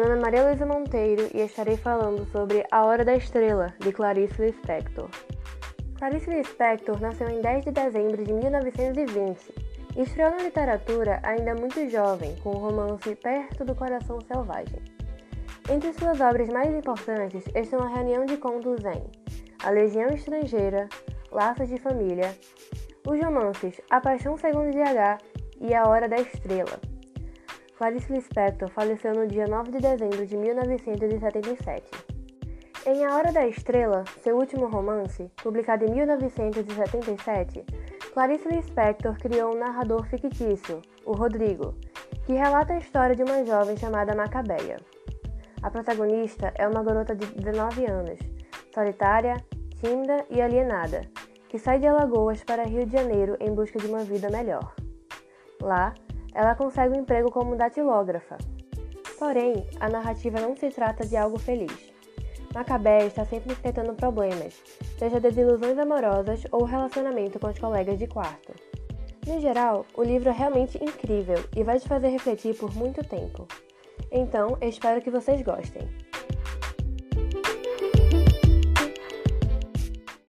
nome é Maria Luísa Monteiro e estarei falando sobre A Hora da Estrela, de Clarice Lispector. Clarice Lispector nasceu em 10 de dezembro de 1920 e estreou na literatura ainda muito jovem, com o romance Perto do Coração Selvagem. Entre suas obras mais importantes estão A Reunião de Contos Zen, A Legião Estrangeira, Laços de Família, os romances A Paixão Segundo de H e A Hora da Estrela. Clarice Lispector faleceu no dia 9 de dezembro de 1977. Em A Hora da Estrela, seu último romance, publicado em 1977, Clarice Lispector criou um narrador fictício, o Rodrigo, que relata a história de uma jovem chamada Macabeia. A protagonista é uma garota de 19 anos, solitária, tímida e alienada, que sai de Alagoas para Rio de Janeiro em busca de uma vida melhor. Lá, ela consegue um emprego como datilógrafa. Porém, a narrativa não se trata de algo feliz. Macabé está sempre enfrentando problemas, seja desilusões amorosas ou relacionamento com os colegas de quarto. No geral, o livro é realmente incrível e vai te fazer refletir por muito tempo. Então, espero que vocês gostem.